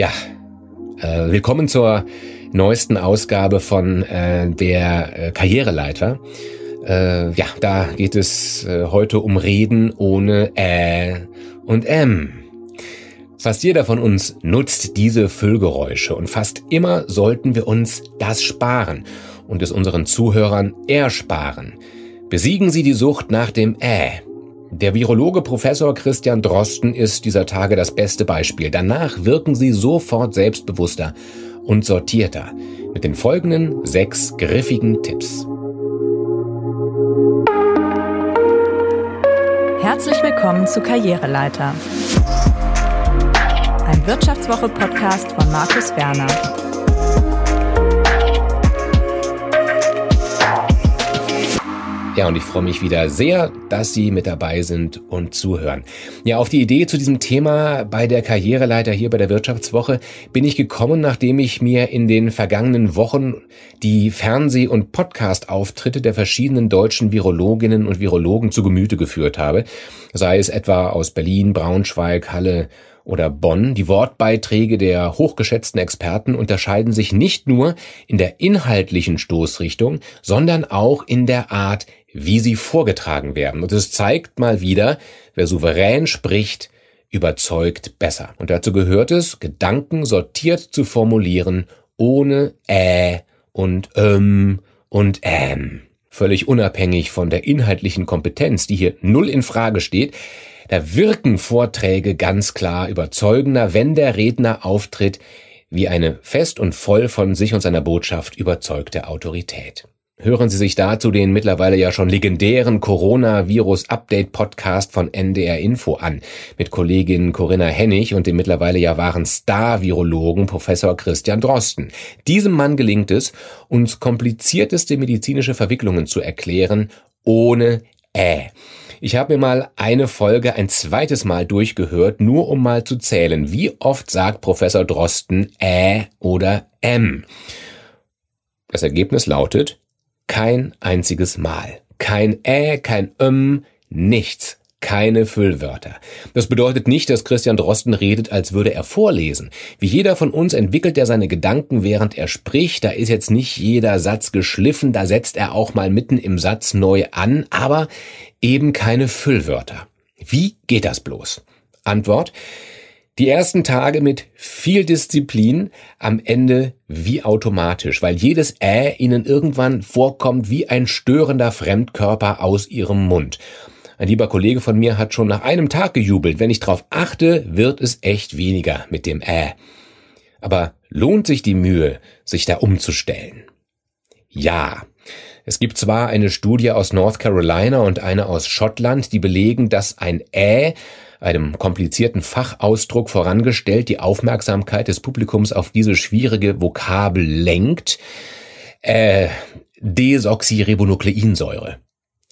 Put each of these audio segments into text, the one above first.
Ja, äh, willkommen zur neuesten Ausgabe von äh, der äh, Karriereleiter. Äh, ja, da geht es äh, heute um Reden ohne Ä und M. Fast jeder von uns nutzt diese Füllgeräusche und fast immer sollten wir uns das sparen und es unseren Zuhörern ersparen. Besiegen Sie die Sucht nach dem Ä. Der Virologe Professor Christian Drosten ist dieser Tage das beste Beispiel. Danach wirken Sie sofort selbstbewusster und sortierter mit den folgenden sechs griffigen Tipps. Herzlich willkommen zu Karriereleiter. Ein Wirtschaftswoche-Podcast von Markus Werner. Ja, und ich freue mich wieder sehr, dass Sie mit dabei sind und zuhören. Ja, auf die Idee zu diesem Thema bei der Karriereleiter hier bei der Wirtschaftswoche bin ich gekommen, nachdem ich mir in den vergangenen Wochen die Fernseh- und Podcast-Auftritte der verschiedenen deutschen Virologinnen und Virologen zu Gemüte geführt habe. Sei es etwa aus Berlin, Braunschweig, Halle, oder Bonn. Die Wortbeiträge der hochgeschätzten Experten unterscheiden sich nicht nur in der inhaltlichen Stoßrichtung, sondern auch in der Art, wie sie vorgetragen werden. Und es zeigt mal wieder, wer souverän spricht, überzeugt besser. Und dazu gehört es, Gedanken sortiert zu formulieren, ohne äh und ähm und ähm. Völlig unabhängig von der inhaltlichen Kompetenz, die hier null in Frage steht, da wirken Vorträge ganz klar überzeugender, wenn der Redner auftritt wie eine fest und voll von sich und seiner Botschaft überzeugte Autorität. Hören Sie sich dazu den mittlerweile ja schon legendären Coronavirus-Update-Podcast von NDR Info an, mit Kollegin Corinna Hennig und dem mittlerweile ja wahren Star-Virologen Professor Christian Drosten. Diesem Mann gelingt es, uns komplizierteste medizinische Verwicklungen zu erklären, ohne Äh. Ich habe mir mal eine Folge ein zweites Mal durchgehört, nur um mal zu zählen, wie oft sagt Professor Drosten Äh oder M. Das Ergebnis lautet kein einziges Mal. Kein Ä, kein Öm, nichts. Keine Füllwörter. Das bedeutet nicht, dass Christian Drosten redet, als würde er vorlesen. Wie jeder von uns entwickelt er seine Gedanken, während er spricht. Da ist jetzt nicht jeder Satz geschliffen, da setzt er auch mal mitten im Satz neu an, aber eben keine Füllwörter. Wie geht das bloß? Antwort. Die ersten Tage mit viel Disziplin, am Ende wie automatisch, weil jedes Äh ihnen irgendwann vorkommt wie ein störender Fremdkörper aus ihrem Mund. Ein lieber Kollege von mir hat schon nach einem Tag gejubelt. Wenn ich drauf achte, wird es echt weniger mit dem Äh. Aber lohnt sich die Mühe, sich da umzustellen? Ja. Es gibt zwar eine Studie aus North Carolina und eine aus Schottland, die belegen, dass ein Äh einem komplizierten Fachausdruck vorangestellt, die Aufmerksamkeit des Publikums auf diese schwierige Vokabel lenkt. Äh, Desoxyribonukleinsäure.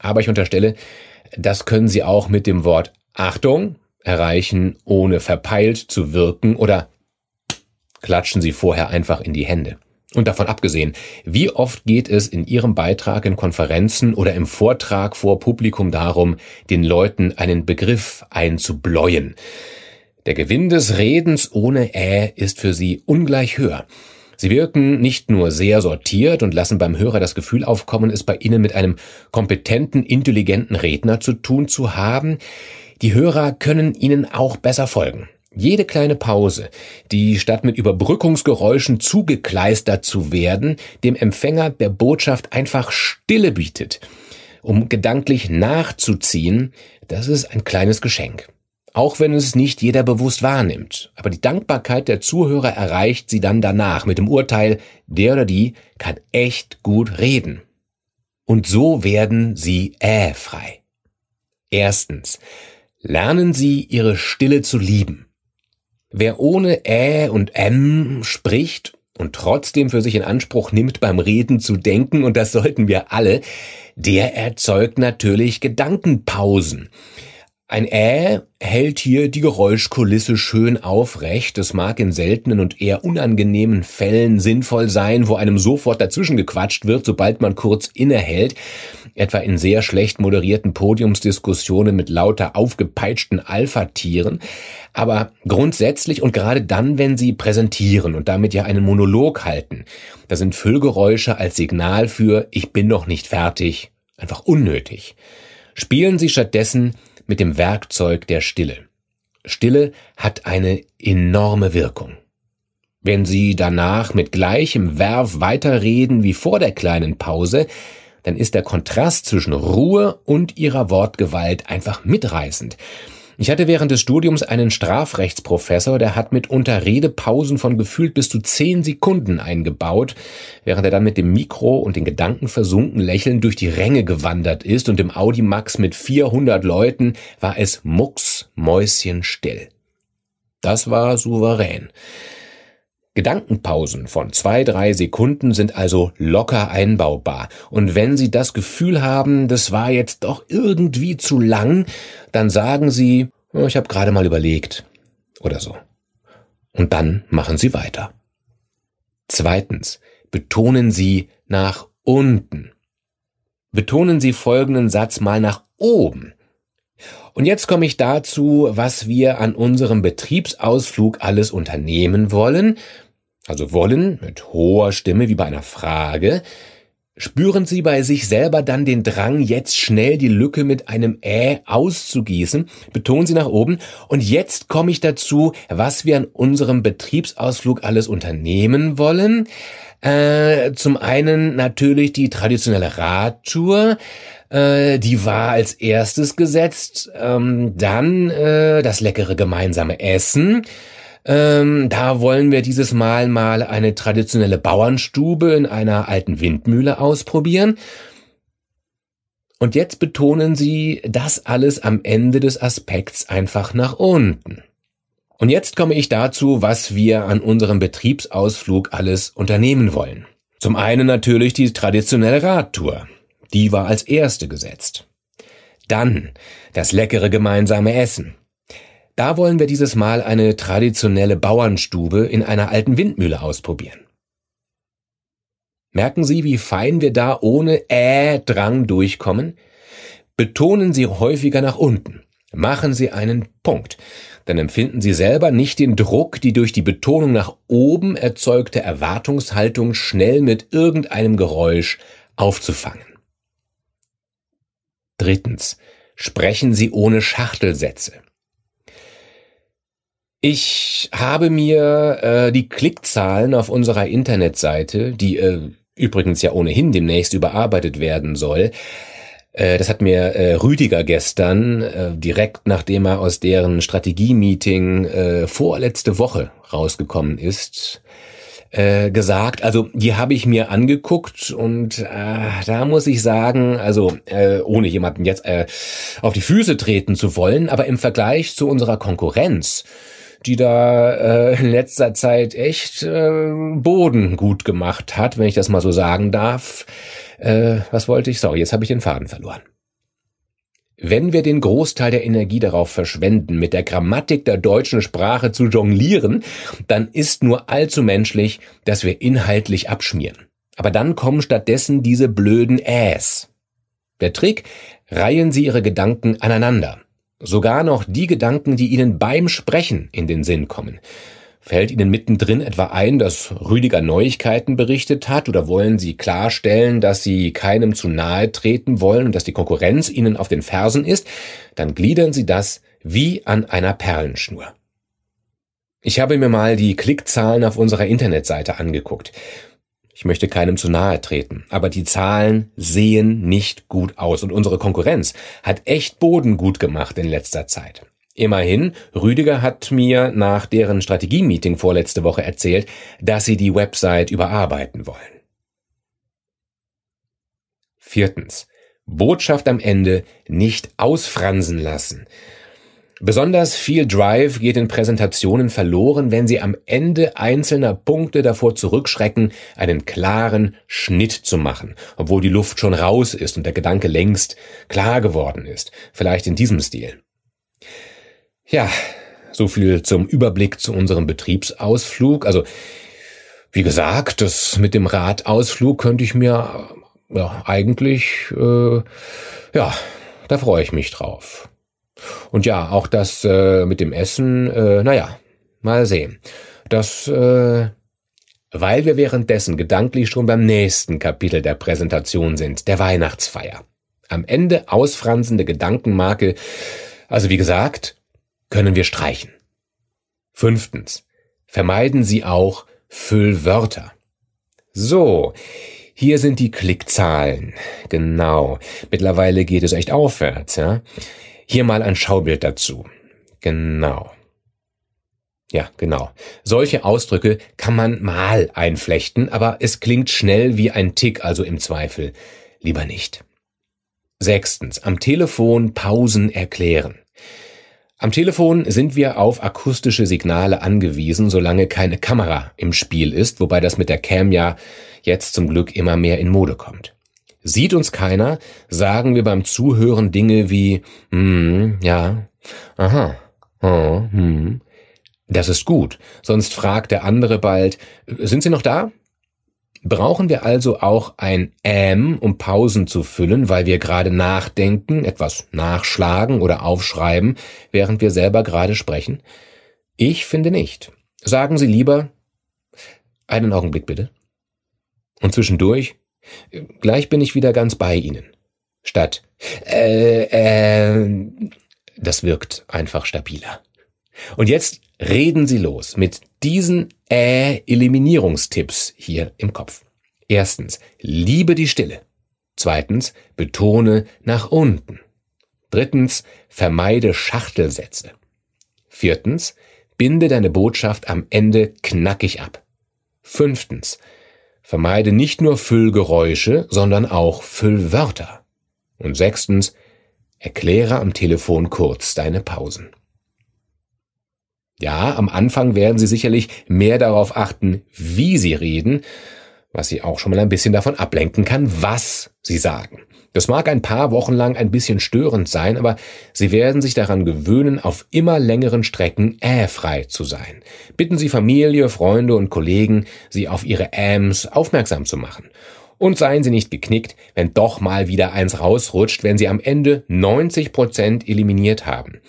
Aber ich unterstelle, das können Sie auch mit dem Wort Achtung erreichen, ohne verpeilt zu wirken oder klatschen Sie vorher einfach in die Hände. Und davon abgesehen, wie oft geht es in Ihrem Beitrag in Konferenzen oder im Vortrag vor Publikum darum, den Leuten einen Begriff einzubläuen? Der Gewinn des Redens ohne Ä ist für Sie ungleich höher. Sie wirken nicht nur sehr sortiert und lassen beim Hörer das Gefühl aufkommen, es bei Ihnen mit einem kompetenten, intelligenten Redner zu tun zu haben. Die Hörer können Ihnen auch besser folgen. Jede kleine Pause, die statt mit Überbrückungsgeräuschen zugekleistert zu werden, dem Empfänger der Botschaft einfach Stille bietet, um gedanklich nachzuziehen, das ist ein kleines Geschenk. Auch wenn es nicht jeder bewusst wahrnimmt. Aber die Dankbarkeit der Zuhörer erreicht sie dann danach mit dem Urteil, der oder die kann echt gut reden. Und so werden sie äh frei. Erstens. Lernen Sie Ihre Stille zu lieben. Wer ohne Ä und M spricht und trotzdem für sich in Anspruch nimmt, beim Reden zu denken, und das sollten wir alle, der erzeugt natürlich Gedankenpausen. Ein Äh hält hier die Geräuschkulisse schön aufrecht. Es mag in seltenen und eher unangenehmen Fällen sinnvoll sein, wo einem sofort dazwischen gequatscht wird, sobald man kurz innehält. Etwa in sehr schlecht moderierten Podiumsdiskussionen mit lauter aufgepeitschten Alpha-Tieren. Aber grundsätzlich und gerade dann, wenn sie präsentieren und damit ja einen Monolog halten, da sind Füllgeräusche als Signal für ich bin noch nicht fertig einfach unnötig. Spielen Sie stattdessen mit dem Werkzeug der Stille. Stille hat eine enorme Wirkung. Wenn Sie danach mit gleichem Werf weiterreden wie vor der kleinen Pause, dann ist der Kontrast zwischen Ruhe und Ihrer Wortgewalt einfach mitreißend. Ich hatte während des Studiums einen Strafrechtsprofessor, der hat mitunter Redepausen von gefühlt bis zu zehn Sekunden eingebaut, während er dann mit dem Mikro und den Gedanken versunken lächelnd durch die Ränge gewandert ist und im Audimax mit 400 Leuten war es mucksmäuschenstill. Das war souverän. Gedankenpausen von zwei, drei Sekunden sind also locker einbaubar. Und wenn Sie das Gefühl haben, das war jetzt doch irgendwie zu lang, dann sagen Sie, oh, ich habe gerade mal überlegt oder so. Und dann machen Sie weiter. Zweitens, betonen Sie nach unten. Betonen Sie folgenden Satz mal nach oben. Und jetzt komme ich dazu, was wir an unserem Betriebsausflug alles unternehmen wollen. Also wollen mit hoher Stimme wie bei einer Frage. Spüren Sie bei sich selber dann den Drang, jetzt schnell die Lücke mit einem Ä auszugießen? Betonen Sie nach oben. Und jetzt komme ich dazu, was wir an unserem Betriebsausflug alles unternehmen wollen. Äh, zum einen natürlich die traditionelle Radtour. Äh, die war als erstes gesetzt. Ähm, dann äh, das leckere gemeinsame Essen. Ähm, da wollen wir dieses Mal mal eine traditionelle Bauernstube in einer alten Windmühle ausprobieren. Und jetzt betonen Sie das alles am Ende des Aspekts einfach nach unten. Und jetzt komme ich dazu, was wir an unserem Betriebsausflug alles unternehmen wollen. Zum einen natürlich die traditionelle Radtour. Die war als erste gesetzt. Dann das leckere gemeinsame Essen. Da wollen wir dieses Mal eine traditionelle Bauernstube in einer alten Windmühle ausprobieren. Merken Sie, wie fein wir da ohne Äh-Drang durchkommen? Betonen Sie häufiger nach unten. Machen Sie einen Punkt. Dann empfinden Sie selber nicht den Druck, die durch die Betonung nach oben erzeugte Erwartungshaltung schnell mit irgendeinem Geräusch aufzufangen. Drittens. Sprechen Sie ohne Schachtelsätze. Ich habe mir äh, die Klickzahlen auf unserer Internetseite, die äh, übrigens ja ohnehin demnächst überarbeitet werden soll, äh, das hat mir äh, Rüdiger gestern, äh, direkt nachdem er aus deren Strategie-Meeting äh, vorletzte Woche rausgekommen ist, äh, gesagt. Also die habe ich mir angeguckt und äh, da muss ich sagen, also äh, ohne jemanden jetzt äh, auf die Füße treten zu wollen, aber im Vergleich zu unserer Konkurrenz, die da äh, in letzter Zeit echt äh, Boden gut gemacht hat, wenn ich das mal so sagen darf. Äh, was wollte ich? Sorry, jetzt habe ich den Faden verloren. Wenn wir den Großteil der Energie darauf verschwenden, mit der Grammatik der deutschen Sprache zu jonglieren, dann ist nur allzu menschlich, dass wir inhaltlich abschmieren. Aber dann kommen stattdessen diese blöden Äs. Der Trick, reihen Sie Ihre Gedanken aneinander. Sogar noch die Gedanken, die Ihnen beim Sprechen in den Sinn kommen. Fällt Ihnen mittendrin etwa ein, dass Rüdiger Neuigkeiten berichtet hat oder wollen Sie klarstellen, dass Sie keinem zu nahe treten wollen und dass die Konkurrenz Ihnen auf den Fersen ist, dann gliedern Sie das wie an einer Perlenschnur. Ich habe mir mal die Klickzahlen auf unserer Internetseite angeguckt. Ich möchte keinem zu nahe treten, aber die Zahlen sehen nicht gut aus und unsere Konkurrenz hat echt Boden gut gemacht in letzter Zeit. Immerhin, Rüdiger hat mir nach deren Strategie-Meeting vorletzte Woche erzählt, dass sie die Website überarbeiten wollen. Viertens. Botschaft am Ende nicht ausfransen lassen. Besonders viel Drive geht in Präsentationen verloren, wenn Sie am Ende einzelner Punkte davor zurückschrecken, einen klaren Schnitt zu machen, obwohl die Luft schon raus ist und der Gedanke längst klar geworden ist. Vielleicht in diesem Stil. Ja, so viel zum Überblick zu unserem Betriebsausflug. Also, wie gesagt, das mit dem Radausflug könnte ich mir ja, eigentlich, äh, ja, da freue ich mich drauf. Und ja, auch das äh, mit dem Essen, äh, naja, mal sehen. Das, äh, weil wir währenddessen gedanklich schon beim nächsten Kapitel der Präsentation sind, der Weihnachtsfeier. Am Ende ausfranzende Gedankenmarke, also wie gesagt, können wir streichen. Fünftens. Vermeiden Sie auch Füllwörter. So, hier sind die Klickzahlen. Genau. Mittlerweile geht es echt aufwärts, ja. Hier mal ein Schaubild dazu. Genau. Ja, genau. Solche Ausdrücke kann man mal einflechten, aber es klingt schnell wie ein Tick, also im Zweifel lieber nicht. Sechstens. Am Telefon Pausen erklären. Am Telefon sind wir auf akustische Signale angewiesen, solange keine Kamera im Spiel ist, wobei das mit der Cam ja jetzt zum Glück immer mehr in Mode kommt. Sieht uns keiner, sagen wir beim Zuhören Dinge wie, hm, ja, aha, oh, hm. Das ist gut, sonst fragt der andere bald, sind Sie noch da? Brauchen wir also auch ein Ähm, um Pausen zu füllen, weil wir gerade nachdenken, etwas nachschlagen oder aufschreiben, während wir selber gerade sprechen? Ich finde nicht. Sagen Sie lieber einen Augenblick bitte. Und zwischendurch, gleich bin ich wieder ganz bei Ihnen. Statt äh, äh, das wirkt einfach stabiler. Und jetzt reden Sie los mit diesen Äh-Eliminierungstipps hier im Kopf. Erstens, liebe die Stille. Zweitens, betone nach unten. Drittens, vermeide Schachtelsätze. Viertens, binde deine Botschaft am Ende knackig ab. Fünftens, vermeide nicht nur Füllgeräusche, sondern auch Füllwörter. Und sechstens, erkläre am Telefon kurz deine Pausen. Ja, am Anfang werden Sie sicherlich mehr darauf achten, wie Sie reden, was Sie auch schon mal ein bisschen davon ablenken kann, was Sie sagen. Das mag ein paar Wochen lang ein bisschen störend sein, aber Sie werden sich daran gewöhnen, auf immer längeren Strecken äh-frei zu sein. Bitten Sie Familie, Freunde und Kollegen, Sie auf Ihre Äms aufmerksam zu machen. Und seien Sie nicht geknickt, wenn doch mal wieder eins rausrutscht, wenn Sie am Ende 90 Prozent eliminiert haben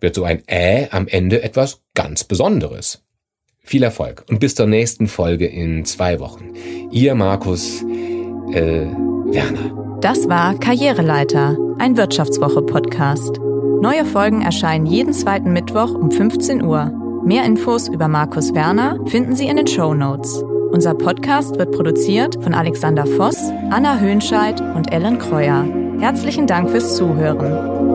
wird so ein Ä am Ende etwas ganz Besonderes. Viel Erfolg und bis zur nächsten Folge in zwei Wochen. Ihr Markus äh, Werner. Das war Karriereleiter, ein Wirtschaftswoche-Podcast. Neue Folgen erscheinen jeden zweiten Mittwoch um 15 Uhr. Mehr Infos über Markus Werner finden Sie in den Show Notes. Unser Podcast wird produziert von Alexander Voss, Anna Höhnscheid und Ellen Kreuer. Herzlichen Dank fürs Zuhören.